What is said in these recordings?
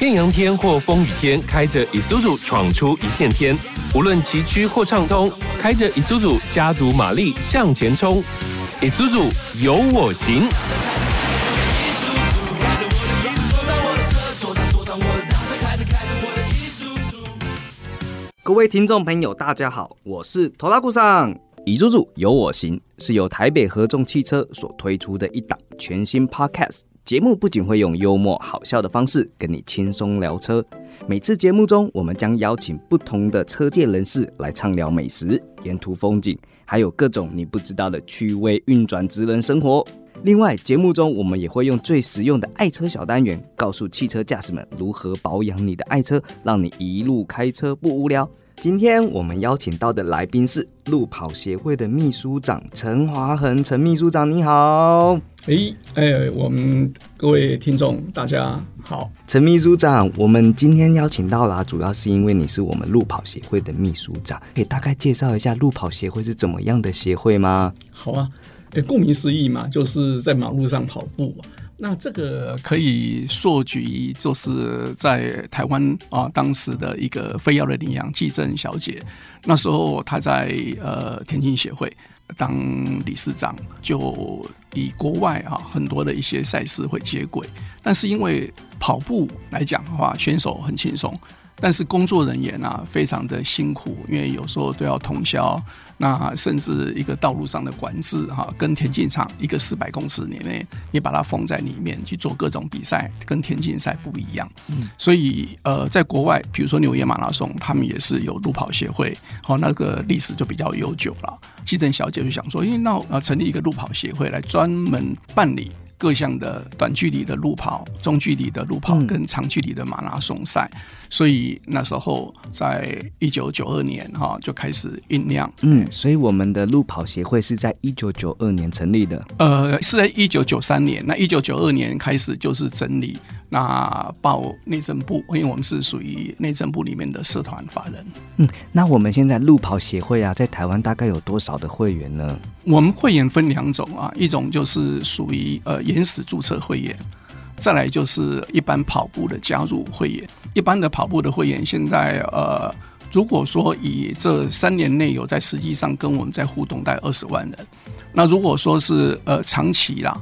艳阳天或风雨天，开着 Isuzu 闯出一片天。无论崎岖或畅通，开着 Isuzu 家族马力向前冲。Isuzu 有我行。各位听众朋友，大家好，我是头拉顾上。Isuzu 有我行是由台北合众汽车所推出的一档全新 Podcast 节目，不仅会用幽默好笑的方式跟你轻松聊车，每次节目中我们将邀请不同的车界人士来畅聊美食、沿途风景，还有各种你不知道的趣味运转职人生活。另外，节目中我们也会用最实用的爱车小单元，告诉汽车驾驶们如何保养你的爱车，让你一路开车不无聊。今天我们邀请到的来宾是路跑协会的秘书长陈华恒，陈秘书长你好。诶，哎，我们各位听众大家好。陈秘书长，我们今天邀请到啦，主要是因为你是我们路跑协会的秘书长，可以大概介绍一下路跑协会是怎么样的协会吗？好啊，诶，顾名思义嘛，就是在马路上跑步。那这个可以溯举，就是在台湾啊，当时的一个非要的领养季正小姐，那时候她在呃田径协会当理事长，就以国外啊很多的一些赛事会接轨，但是因为跑步来讲的话，选手很轻松。但是工作人员啊，非常的辛苦，因为有时候都要通宵，那甚至一个道路上的管制哈，跟田径场一个四百公尺里面，你把它封在里面去做各种比赛，跟田径赛不一样。嗯，所以呃，在国外，比如说纽约马拉松，他们也是有路跑协会，好，那个历史就比较悠久了。基正小姐就想说，因为那呃，成立一个路跑协会来专门办理。各项的短距离的路跑、中距离的路跑跟长距离的马拉松赛，所以那时候在一九九二年哈就开始酝酿。嗯，所以我们的路跑协会是在一九九二年成立的。呃，是在一九九三年。那一九九二年开始就是整理。那报内政部，因为我们是属于内政部里面的社团法人。嗯，那我们现在路跑协会啊，在台湾大概有多少的会员呢？我们会员分两种啊，一种就是属于呃原始注册会员，再来就是一般跑步的加入会员。一般的跑步的会员，现在呃，如果说以这三年内有在实际上跟我们在互动，大概二十万人。那如果说是呃长期啦。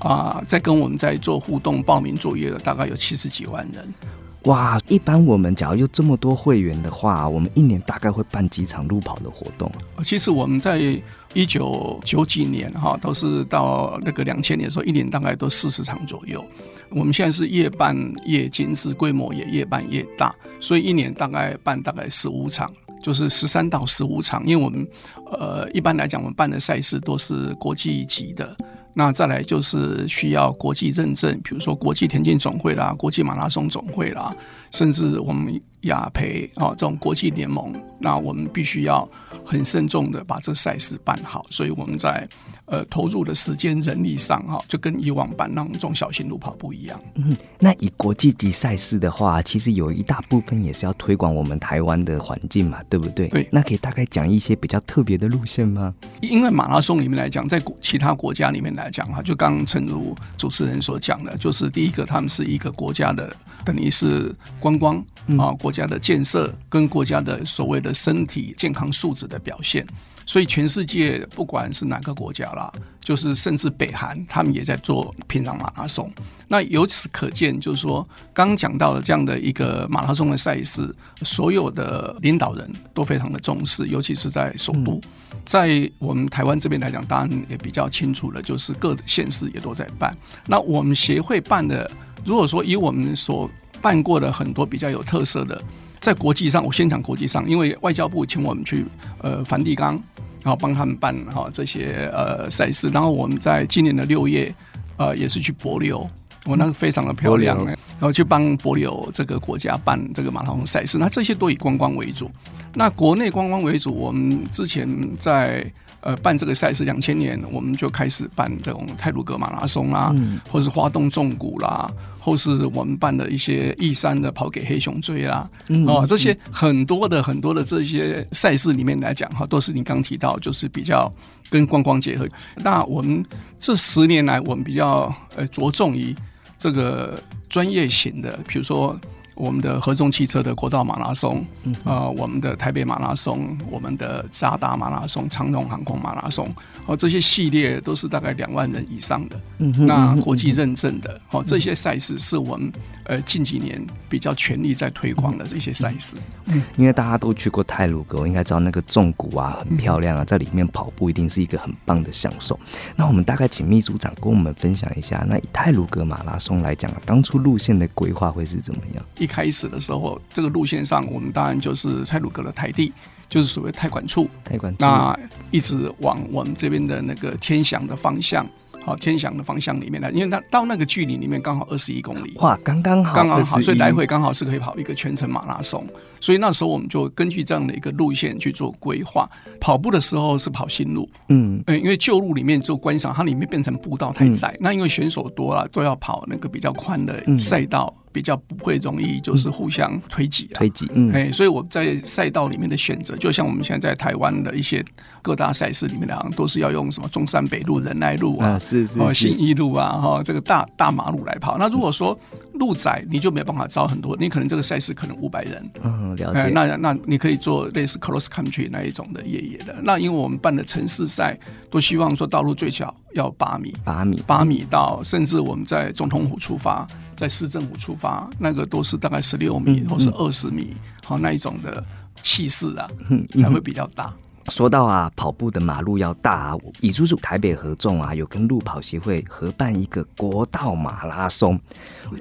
啊，在跟我们在做互动报名作业的大概有七十几万人，哇！一般我们假如有这么多会员的话，我们一年大概会办几场路跑的活动？其实我们在一九九几年哈，都是到那个两千年的时候，一年大概都四十场左右。我们现在是越办越精致，规模也越办越大，所以一年大概办大概十五场，就是十三到十五场。因为我们呃，一般来讲，我们办的赛事都是国际级的。那再来就是需要国际认证，比如说国际田径总会啦、国际马拉松总会啦，甚至我们亚培啊这种国际联盟，那我们必须要很慎重的把这赛事办好，所以我们在。呃，投入的时间、人力上哈，就跟以往办那种中小型路跑不一样。嗯，那以国际级赛事的话，其实有一大部分也是要推广我们台湾的环境嘛，对不对？对。那可以大概讲一些比较特别的路线吗？因为马拉松里面来讲，在其他国家里面来讲哈，就刚陈如主持人所讲的，就是第一个，他们是一个国家的，等于是观光啊，国家的建设跟国家的所谓的身体健康素质的表现。所以全世界不管是哪个国家啦，就是甚至北韩，他们也在做平壤马拉松。那由此可见，就是说刚刚讲到的这样的一个马拉松的赛事，所有的领导人都非常的重视，尤其是在首都。在我们台湾这边来讲，当然也比较清楚了，就是各县市也都在办。那我们协会办的，如果说以我们所办过的很多比较有特色的。在国际上，我先讲国际上，因为外交部请我们去呃梵蒂冈，然后帮他们办哈这些呃赛事，然后我们在今年的六月呃也是去博流，我那个非常的漂亮然后去帮博流这个国家办这个马拉松赛事，那这些都以观光为主，那国内观光为主，我们之前在。呃，办这个赛事两千年，我们就开始办这种泰鲁格马拉松啦，或是花东纵谷啦，或是我们办的一些义山的跑给黑熊追啦，哦，这些很多的很多的这些赛事里面来讲哈，都是你刚提到，就是比较跟观光结合。那我们这十年来，我们比较呃着重于这个专业型的，比如说。我们的合众汽车的国道马拉松，呃，我们的台北马拉松，我们的扎达马拉松，长荣航空马拉松，哦，这些系列都是大概两万人以上的，那国际认证的，哦，这些赛事是我们呃近几年比较全力在推广的这些赛事。嗯，因为大家都去过泰鲁阁，应该知道那个重谷啊很漂亮啊，在里面跑步一定是一个很棒的享受。那我们大概请秘书长跟我们分享一下，那以泰鲁阁马拉松来讲啊，当初路线的规划会是怎么样？一开始的时候，这个路线上，我们当然就是泰鲁阁的台地，就是所谓太管处。太管处。那一直往我们这边的那个天祥的方向，好天祥的方向里面来，因为它到那个距离里面刚好二十一公里。哇，刚刚好，刚刚好，所以来回刚好是可以跑一个全程马拉松。所以那时候我们就根据这样的一个路线去做规划。跑步的时候是跑新路，嗯，因为旧路里面做观赏，它里面变成步道太窄。那因为选手多了，都要跑那个比较宽的赛道。比较不会容易就是互相推挤推挤，嗯，哎，所以我在赛道里面的选择，就像我们现在在台湾的一些各大赛事里面讲，都是要用什么中山北路、仁爱路啊，是是新一路啊，哈，这个大大马路来跑。那如果说路窄，你就没有办法招很多，你可能这个赛事可能五百人，嗯，了解。那那你可以做类似 cross country 那一种的越野的。那因为我们办的城市赛，都希望说道路最小要八米，八米，八米到，甚至我们在总统府出发。在市政府出发，那个都是大概十六米或是二十米，好那一种的气势啊，才会比较大。说到啊，跑步的马路要大啊，乙叔叔台北合众啊，有跟路跑协会合办一个国道马拉松，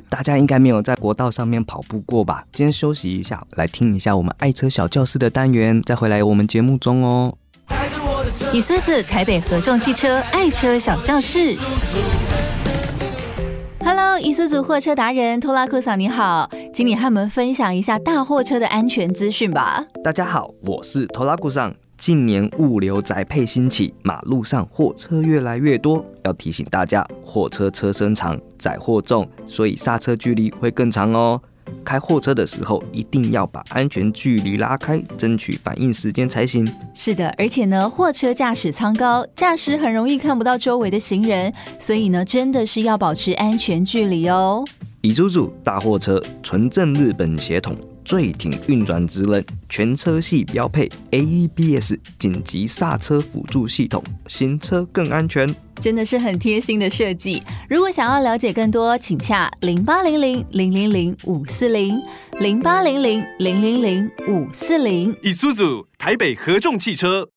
大家应该没有在国道上面跑步过吧？今天休息一下，来听一下我们爱车小教室的单元，再回来我们节目中哦。以叔叔台北合众汽车爱车小教室。Hello，伊苏族货车达人拖拉库桑你好，请你和我们分享一下大货车的安全资讯吧。大家好，我是拖拉库桑。近年物流宅配兴起，马路上货车越来越多，要提醒大家，货车车身长，载货重，所以刹车距离会更长哦。开货车的时候，一定要把安全距离拉开，争取反应时间才行。是的，而且呢，货车驾驶舱高，驾驶很容易看不到周围的行人，所以呢，真的是要保持安全距离哦。李叔叔，大货车纯正日本血统。最挺运转职能，全车系标配 AEBS 紧急刹车辅助系统，行车更安全，真的是很贴心的设计。如果想要了解更多，请洽零八零零零零零五四零零八零零零零零五四零。以苏组台北合众汽车。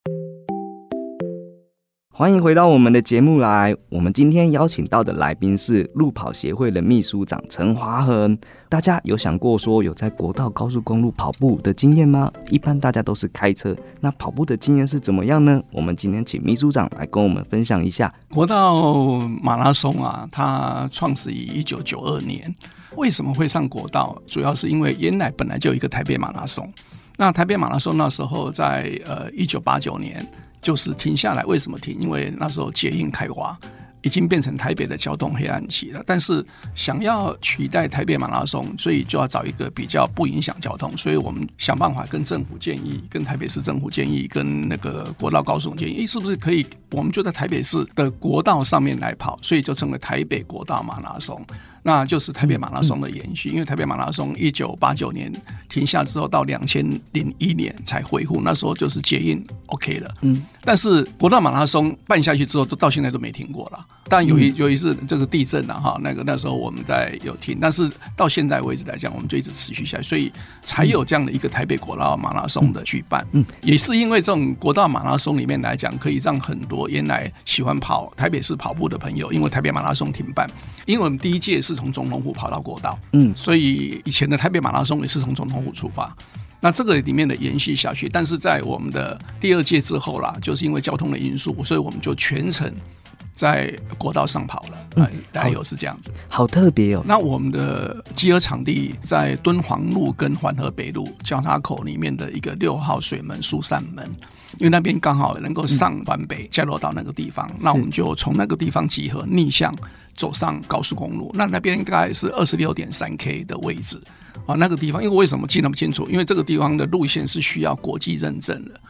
欢迎回到我们的节目来。我们今天邀请到的来宾是路跑协会的秘书长陈华恒。大家有想过说有在国道高速公路跑步的经验吗？一般大家都是开车，那跑步的经验是怎么样呢？我们今天请秘书长来跟我们分享一下。国道马拉松啊，它创始于一九九二年。为什么会上国道？主要是因为原来本来就有一个台北马拉松。那台北马拉松那时候在呃一九八九年。就是停下来，为什么停？因为那时候捷运开花，已经变成台北的交通黑暗期了。但是想要取代台北马拉松，所以就要找一个比较不影响交通。所以我们想办法跟政府建议，跟台北市政府建议，跟那个国道高速建议，是不是可以？我们就在台北市的国道上面来跑，所以就成为台北国道马拉松。那就是台北马拉松的延续，因为台北马拉松一九八九年停下之后，到两千零一年才恢复，那时候就是捷运 OK 了。嗯，但是国道马拉松办下去之后，都到现在都没停过了。但有一有一次这个地震了哈，那个那时候我们在有停，但是到现在为止来讲，我们就一直持续下去，所以才有这样的一个台北国道马拉松的举办。嗯，也是因为这种国道马拉松里面来讲，可以让很多原来喜欢跑台北市跑步的朋友，因为台北马拉松停办，因为我们第一届是。从总统府跑到国道，嗯，所以以前的台北马拉松也是从总统府出发。那这个里面的延续下去，但是在我们的第二届之后啦，就是因为交通的因素，所以我们就全程在国道上跑了。嗯，大概有是这样子，好特别哦。那我们的集合场地在敦煌路跟环河北路交叉口里面的一个六号水门疏散门。因为那边刚好能够上环北降落到那个地方，那我们就从那个地方集合逆向走上高速公路。那那边大概是二十六点三 K 的位置啊，那个地方，因为为什么记那么清楚？因为这个地方的路线是需要国际认证的，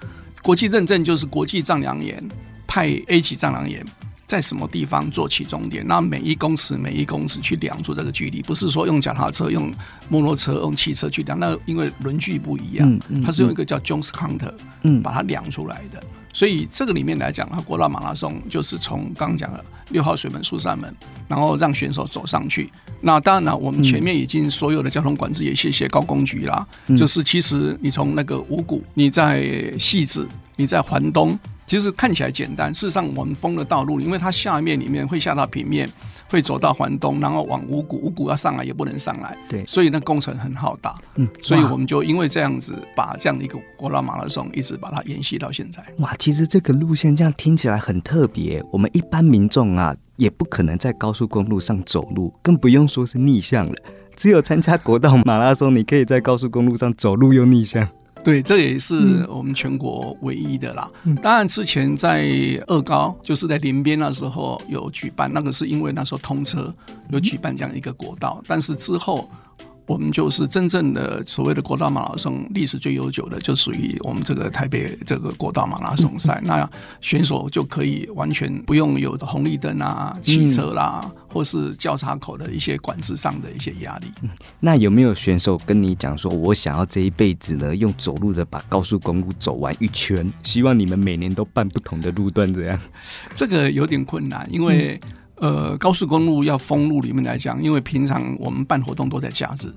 国际认证就是国际丈量员派 A 级丈量员在什么地方做起终点，那每一公尺每一公尺去量出这个距离，不是说用脚踏车、用摩托车、用汽车去量，那因为轮距不一样，它是用一个叫 Jones Counter，嗯，把它量出来的。所以这个里面来讲，它国道马拉松就是从刚讲的六号水门出山门，然后让选手走上去。那当然了，我们前面已经所有的交通管制也谢谢高工局啦。就是其实你从那个五谷，你在戏子，你在环东。其实看起来简单，事实上我们封了道路，因为它下面里面会下到平面，会走到环东，然后往五谷，五谷要上来也不能上来，对，所以那工程很浩大，嗯，所以我们就因为这样子，把这样的一个国道马拉松一直把它延续到现在。哇，其实这个路线这样听起来很特别，我们一般民众啊也不可能在高速公路上走路，更不用说是逆向了。只有参加国道马拉松，你可以在高速公路上走路又逆向。对，这也是我们全国唯一的啦。当然，之前在二高，就是在林边那时候有举办，那个是因为那时候通车有举办这样一个国道，但是之后。我们就是真正的所谓的国道马拉松，历史最悠久的，就属于我们这个台北这个国道马拉松赛。那选手就可以完全不用有红绿灯啊、汽车啦，或是交叉口的一些管制上的一些压力。那有没有选手跟你讲说，我想要这一辈子呢，用走路的把高速公路走完一圈？希望你们每年都办不同的路段，这样？这个有点困难，因为。呃，高速公路要封路里面来讲，因为平常我们办活动都在假日，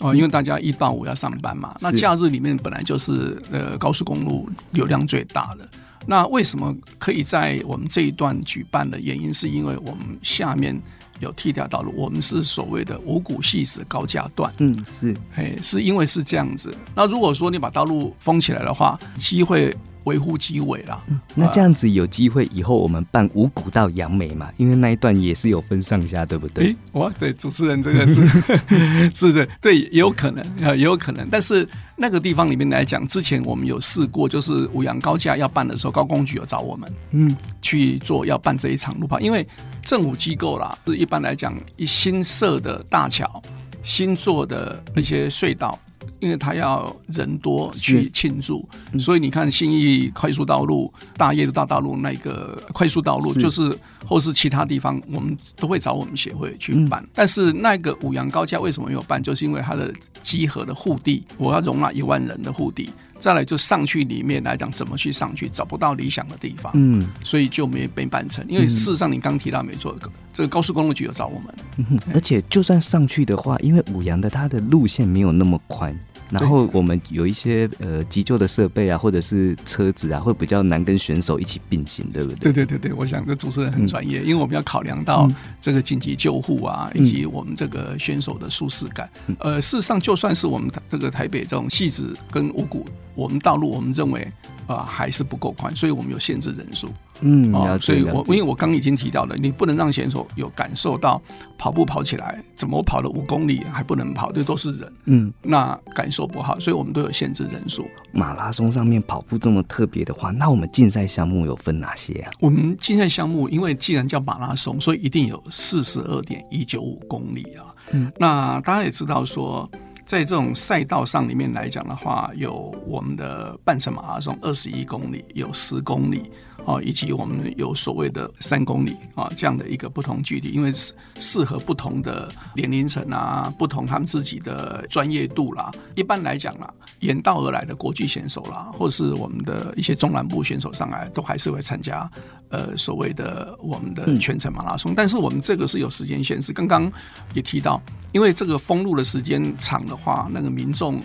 哦，因为大家一到五要上班嘛。那假日里面本来就是呃高速公路流量最大的。那为什么可以在我们这一段举办的原因，是因为我们下面有替代道路，我们是所谓的五股细子高架段。嗯，是，哎，是因为是这样子。那如果说你把道路封起来的话，机会。维护机尾啦，那这样子有机会以后我们办五股到杨梅嘛？因为那一段也是有分上下，对不对？哇，对，主持人这个是 是的，对，也有可能啊，也有可能。但是那个地方里面来讲，之前我们有试过，就是五羊高架要办的时候，高工局有找我们，嗯，去做要办这一场路跑，因为政府机构啦，是一般来讲，一新设的大桥、新做的那些隧道。因为他要人多去庆祝，所以你看信义快速道路、大业的大道路那个快速道路，就是或是其他地方，我们都会找我们协会去办。但是那个五羊高架为什么没有办？就是因为它的集合的护地，我要容纳一万人的护地。再来就上去里面来讲，怎么去上去找不到理想的地方，嗯，所以就没被办成。因为事实上你刚提到没错，这个高速公路局有找我们，而且就算上去的话，因为五羊的它的路线没有那么宽。然后我们有一些呃急救的设备啊，或者是车子啊，会比较难跟选手一起并行，对不对？对对对对，我想这主持人很专业，因为我们要考量到这个紧急救护啊，以及我们这个选手的舒适感。呃，事实上，就算是我们这个台北这种戏子跟五谷，我们道路我们认为啊还是不够宽，所以我们有限制人数。嗯，啊，所以我因为我刚已经提到了，你不能让选手有感受到跑步跑起来，怎么跑了五公里还不能跑，这都是人，嗯，那感受不好，所以我们都有限制人数。马拉松上面跑步这么特别的话，那我们竞赛项目有分哪些啊？我们竞赛项目，因为既然叫马拉松，所以一定有四十二点一九五公里啊。嗯，那大家也知道说。在这种赛道上里面来讲的话，有我们的半程马拉松二十一公里，有十公里啊，以及我们有所谓的三公里啊这样的一个不同距离，因为适适合不同的年龄层啊，不同他们自己的专业度啦。一般来讲啦，远道而来的国际选手啦，或是我们的一些中南部选手上来，都还是会参加呃所谓的我们的全程马拉松。但是我们这个是有时间限制，刚刚也提到。因为这个封路的时间长的话，那个民众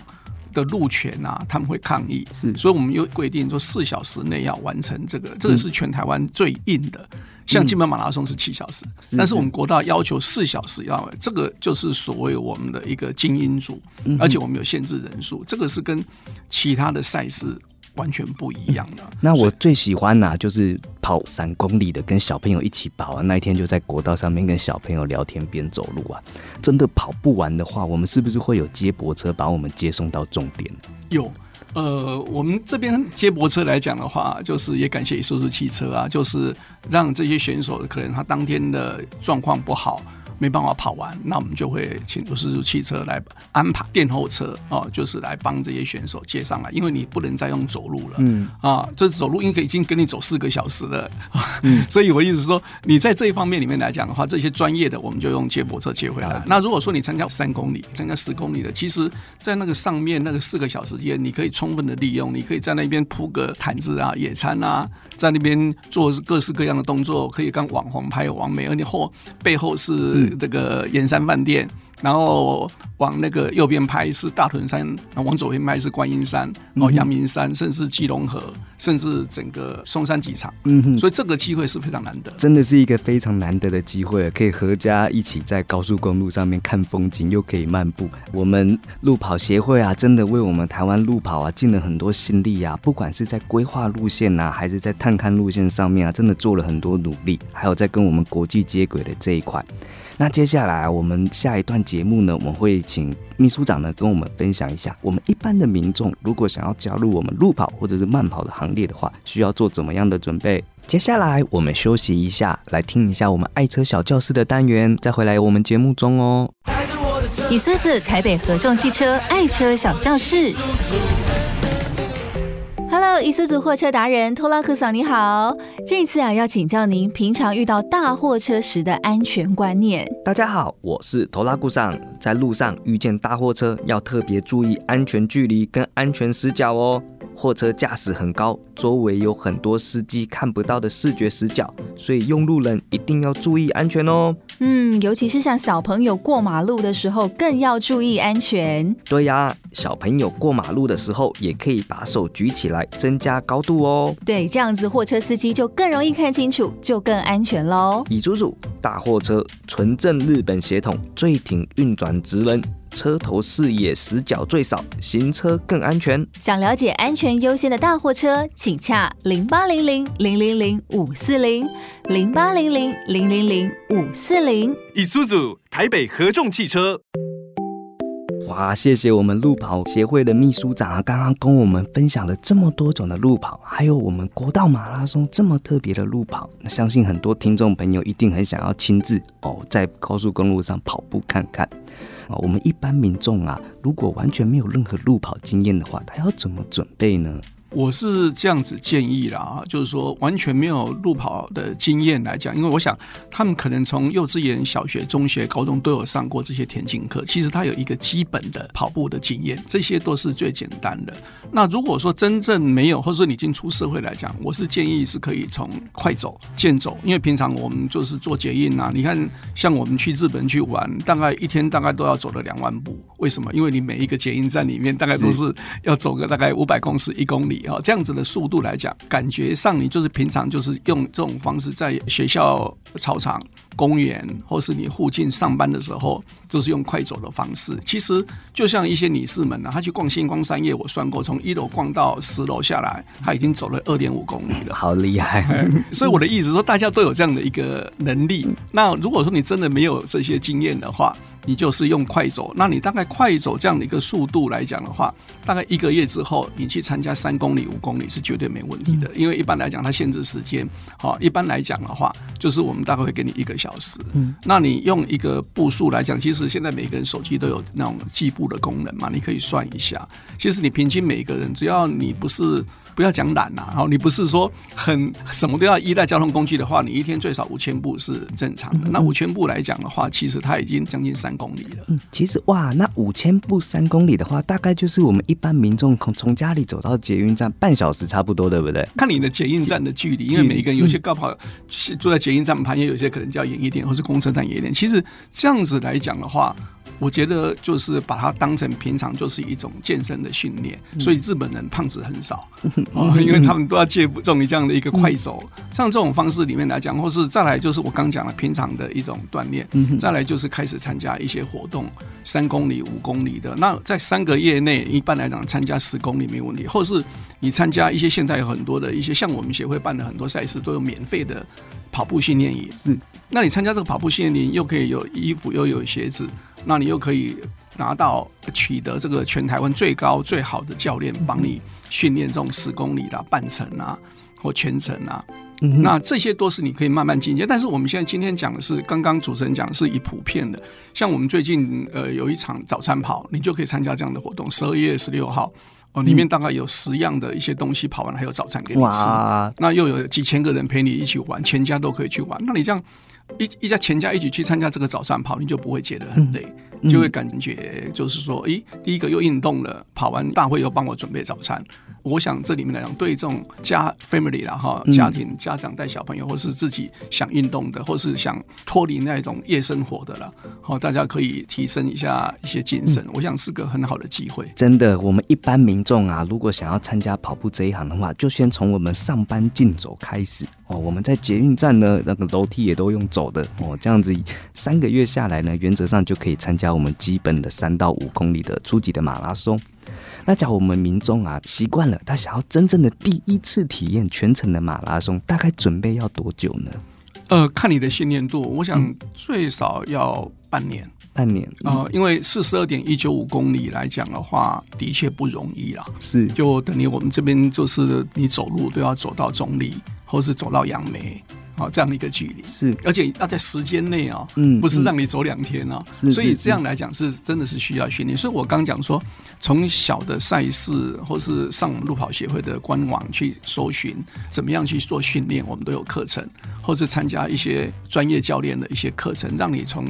的路权啊，他们会抗议，所以我们又规定说四小时内要完成这个，这个是全台湾最硬的。像金门马拉松是七小时，但是我们国道要求四小时要，这个就是所谓我们的一个精英组，而且我们有限制人数，这个是跟其他的赛事。完全不一样的。那我最喜欢呐，就是跑三公里的，跟小朋友一起跑啊。那一天就在国道上面跟小朋友聊天边走路啊。真的跑不完的话，我们是不是会有接驳车把我们接送到终点？有，呃，我们这边接驳车来讲的话，就是也感谢叔叔汽车啊，就是让这些选手可能他当天的状况不好。没办法跑完，那我们就会请都市汽车来安排电后车哦，就是来帮这些选手接上来，因为你不能再用走路了。嗯啊，这走路应该已经跟你走四个小时了。嗯，所以我意思是说，你在这一方面里面来讲的话，这些专业的我们就用接驳车接回来。那如果说你参加三公里、参加十公里的，其实在那个上面那个四个小时间，你可以充分的利用，你可以在那边铺个毯子啊、野餐啊，在那边做各式各样的动作，可以跟网红拍完美，而你后背后是这个盐山饭店。然后往那个右边拍是大屯山，然后往左边拍是观音山，然后阳明山，甚至基隆河，甚至整个松山机场。嗯哼，所以这个机会是非常难得，真的是一个非常难得的机会，可以合家一起在高速公路上面看风景，又可以漫步。我们路跑协会啊，真的为我们台湾路跑啊尽了很多心力啊，不管是在规划路线呐，还是在探勘路线上面啊，真的做了很多努力，还有在跟我们国际接轨的这一块。那接下来我们下一段节目呢，我们会请秘书长呢跟我们分享一下，我们一般的民众如果想要加入我们路跑或者是慢跑的行列的话，需要做怎么样的准备？接下来我们休息一下，来听一下我们爱车小教室的单元，再回来我们节目中哦。以苏斯台北合众汽车爱车小教室。Hello，伊斯族货车达人托拉克桑，你好。这次啊，要请教您平常遇到大货车时的安全观念。大家好，我是托拉库桑。在路上遇见大货车，要特别注意安全距离跟安全死角哦。货车驾驶很高，周围有很多司机看不到的视觉死角，所以用路人一定要注意安全哦。嗯，尤其是像小朋友过马路的时候，更要注意安全。对呀，小朋友过马路的时候，也可以把手举起来，增加高度哦。对，这样子货车司机就更容易看清楚，就更安全喽。乙叔叔，大货车纯正日本血统，最挺运转直人。车头视野死角最少，行车更安全。想了解安全优先的大货车，请洽零八零零零零零五四零零八零零零零零五四零。以苏组台北合众汽车。哇，谢谢我们路跑协会的秘书长啊，刚刚跟我们分享了这么多种的路跑，还有我们国道马拉松这么特别的路跑，那相信很多听众朋友一定很想要亲自哦，在高速公路上跑步看看。啊，我们一般民众啊，如果完全没有任何路跑经验的话，他要怎么准备呢？我是这样子建议啦，啊，就是说完全没有路跑的经验来讲，因为我想他们可能从幼稚园、小学、中学、高中都有上过这些田径课，其实他有一个基本的跑步的经验，这些都是最简单的。那如果说真正没有，或者说你已经出社会来讲，我是建议是可以从快走、健走，因为平常我们就是做捷运啊，你看像我们去日本去玩，大概一天大概都要走了两万步，为什么？因为你每一个捷运站里面大概都是要走个大概五百公尺、一公里。啊，这样子的速度来讲，感觉上你就是平常就是用这种方式在学校操场。公园，或是你附近上班的时候，就是用快走的方式。其实就像一些女士们呢，她去逛星光三叶，我算过，从一楼逛到十楼下来，她已经走了二点五公里了，好厉害！所以我的意思说，大家都有这样的一个能力。那如果说你真的没有这些经验的话，你就是用快走。那你大概快走这样的一个速度来讲的话，大概一个月之后，你去参加三公里、五公里是绝对没问题的。因为一般来讲，它限制时间。好，一般来讲的话，就是我们大概会给你一个小。小时，嗯，那你用一个步数来讲，其实现在每个人手机都有那种计步的功能嘛，你可以算一下。其实你平均每个人，只要你不是。不要讲懒呐，然后你不是说很什么都要依赖交通工具的话，你一天最少五千步是正常的。那五千步来讲的话，其实它已经将近三公里了。嗯，其实哇，那五千步三公里的话，大概就是我们一般民众从从家里走到捷运站半小时差不多，对不对？看你的捷运站的距离，因为每一个人有些高跑坐在捷运站旁边，有些可能较远一点，或是公车站远一点。其实这样子来讲的话。我觉得就是把它当成平常就是一种健身的训练，所以日本人胖子很少啊，因为他们都要借重于这样的一个快走，像这种方式里面来讲，或是再来就是我刚讲了平常的一种锻炼，再来就是开始参加一些活动，三公里、五公里的。那在三个月内，一般来讲参加十公里没问题，或是你参加一些现在有很多的一些像我们协会办的很多赛事，都有免费的跑步训练营。是，那你参加这个跑步训练营，又可以有衣服，又有鞋子。那你又可以拿到取得这个全台湾最高最好的教练帮你训练这种十公里啦、半程啊或全程啊。嗯那这些都是你可以慢慢进阶。但是我们现在今天讲的是，刚刚主持人讲的是以普遍的，像我们最近呃有一场早餐跑，你就可以参加这样的活动，十二月十六号。哦，里面大概有十样的一些东西跑完了，还有早餐给你吃。那又有几千个人陪你一起玩，全家都可以去玩。那你这样一一家全家一起去参加这个早上跑，你就不会觉得很累，嗯就会感觉就是说，诶，第一个又运动了，跑完大会又帮我准备早餐。我想这里面来讲，对这种家 family 啦哈，嗯家庭家长带小朋友，或是自己想运动的，或是想脱离那种夜生活的了，好，大家可以提升一下一些精神，我想是个很好的机会。真的，我们一般民众啊，如果想要参加跑步这一行的话，就先从我们上班竞走开始哦。我们在捷运站呢，那个楼梯也都用走的哦，这样子三个月下来呢，原则上就可以参加我们基本的三到五公里的初级的马拉松。那假如我们民众啊习惯了，他想要真正的第一次体验全程的马拉松，大概准备要多久呢？呃，看你的训练度，我想最少要半年。半年呃，因为四十二点一九五公里来讲的话，的确不容易啦。是就等于我们这边就是你走路都要走到中立，或是走到杨梅，啊，这样的一个距离。是，而且要在时间内啊，嗯不是让你走两天啊，所以这样来讲是真的是需要训练。所以我刚讲说，从小的赛事或是上我们路跑协会的官网去搜寻怎么样去做训练，我们都有课程，或是参加一些专业教练的一些课程，让你从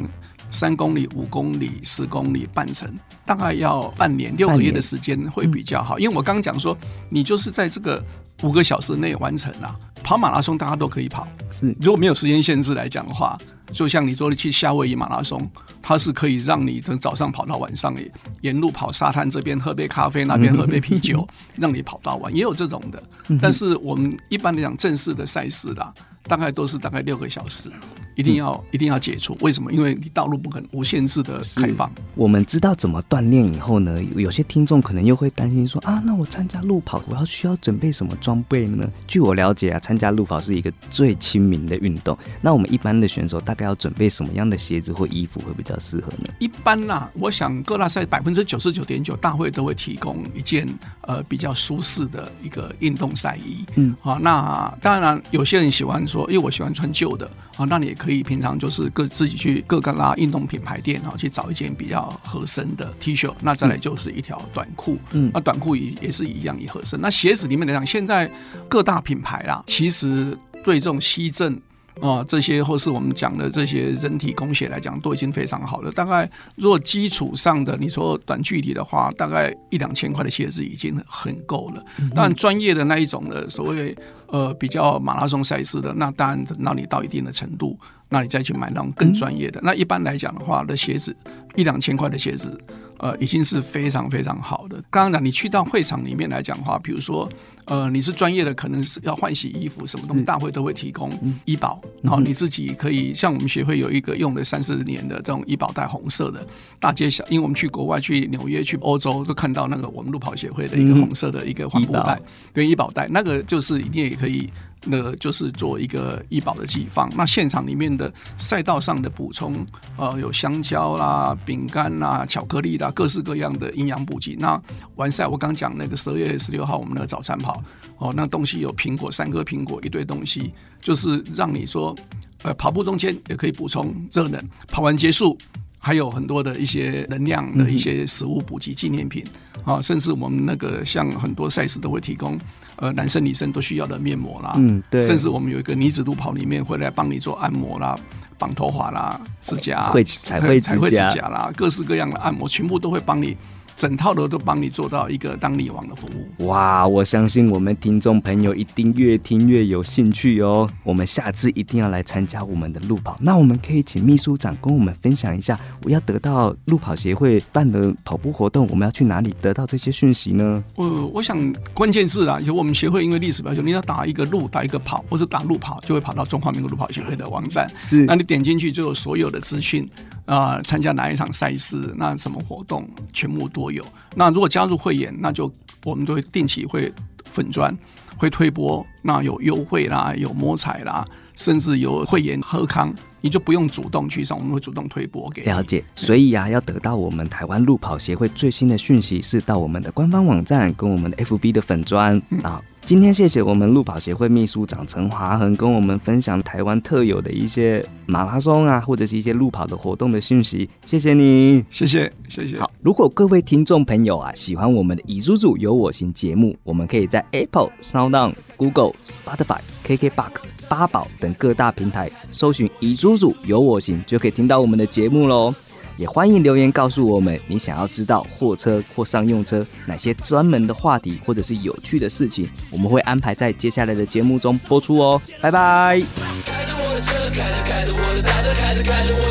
三公里、五公里、十公里半程，大概要半年、六个月的时间会比较好。因为我刚刚讲说，你就是在这个五个小时内完成啦。跑马拉松大家都可以跑，是。如果没有时间限制来讲的话，就像你说的去夏威夷马拉松，它是可以让你从早上跑到晚上，沿路跑沙滩这边喝杯咖啡，那边喝杯啤酒，让你跑到晚，也有这种的。但是我们一般来讲正式的赛事啦，大概都是大概六个小时，一定要一定要解除。为什么？因为你道路不可能无限制的开放。我们知道怎么锻炼以后呢，有些听众可能又会担心说啊，那我参加路跑，我要需要准备什么装备呢？据我了解啊，参加路跑是一个最亲民的运动。那我们一般的选手大概要准备什么样的鞋子或衣服会比较适合呢？一般啦，我想各大赛百分之九十九点九大会都会提供一件呃比较舒适的一个运动赛衣。嗯，好，那当然有些人喜欢说，因为我喜欢穿旧的，啊，那你也可以平常就是各自己去各个拉运动品牌店啊去找一件比较合身的 T 恤，那再来就是一条短裤，嗯那短裤也也是一样也合身。那鞋子里面来讲，现在各大品牌啦，其实对这种西正。啊、这些或是我们讲的这些人体工学来讲，都已经非常好了。大概如果基础上的你说短距离的话，大概一两千块的鞋子已经很够了。当然，专业的那一种的所谓呃比较马拉松赛事的，那当然等到你到一定的程度，那你再去买那种更专业的。那一般来讲的话，的鞋子一两千块的鞋子，呃，已经是非常非常好的。刚刚讲你去到会场里面来讲的话，比如说呃你是专业的，可能是要换洗衣服，什么东西大会都会提供医保，然后你自己可以像我们协会有一个用了三四年的这种医保袋，红色的，大街小，因为我们去国外去纽约去欧洲都看到那个我们路跑协会的一个嗯红色的一个环保袋，跟医保袋，那个就是一定也可以。那个就是做一个医保的寄放，那现场里面的赛道上的补充，呃，有香蕉啦、饼干啦、巧克力啦，各式各样的营养补给。那完赛，我刚讲那个十二月十六号我们那个早餐跑，哦，那东西有苹果三颗苹果，一堆东西，就是让你说，呃，跑步中间也可以补充热能，跑完结束。还有很多的一些能量的一些食物补给纪念品啊，甚至我们那个像很多赛事都会提供，呃，男生女生都需要的面膜啦，嗯对甚至我们有一个女子路跑里面会来帮你做按摩啦、绑头发啦、指甲、会彩绘指甲啦，各式各样的按摩，全部都会帮你。整套的都帮你做到一个当女王的服务。哇，我相信我们听众朋友一定越听越有兴趣哦。我们下次一定要来参加我们的路跑。那我们可以请秘书长跟我们分享一下，我要得到路跑协会办的跑步活动，我们要去哪里得到这些讯息呢？呃，我想关键字啦，就我们协会因为历史比较久，你要打一个路，打一个跑，或是打路跑，就会跑到中华民国路跑协会的网站。是那你点进去就有所有的资讯啊、参加哪一场赛事，那什么活动，全部都有。那如果加入会员，那就我们都会定期会粉砖会推播，那有优惠啦，有摸彩啦，甚至有会员喝康，你就不用主动去上，我们会主动推播给你了解，所以呀、要得到我们台湾路跑协会最新的讯息，是到我们的官方网站跟我们的 FB 的粉砖啊。今天谢谢我们路跑协会秘书长陈华恒跟我们分享台湾特有的一些马拉松啊，或者是一些路跑的活动的讯息，谢谢你。谢谢谢谢。好，如果各位听众朋友啊喜欢我们的以叔叔有我行节目，我们可以在 Apple、SoundOn、Google、Spotify、KKBox、八宝等各大平台搜寻以叔叔有我行，就可以听到我们的节目喽。也欢迎留言告诉我们，你想要知道货车或商用车哪些专门的话题或者是有趣的事情，我们会安排在接下来的节目中播出哦。拜拜。开着我的车，开着开着我的大车，开着开着我。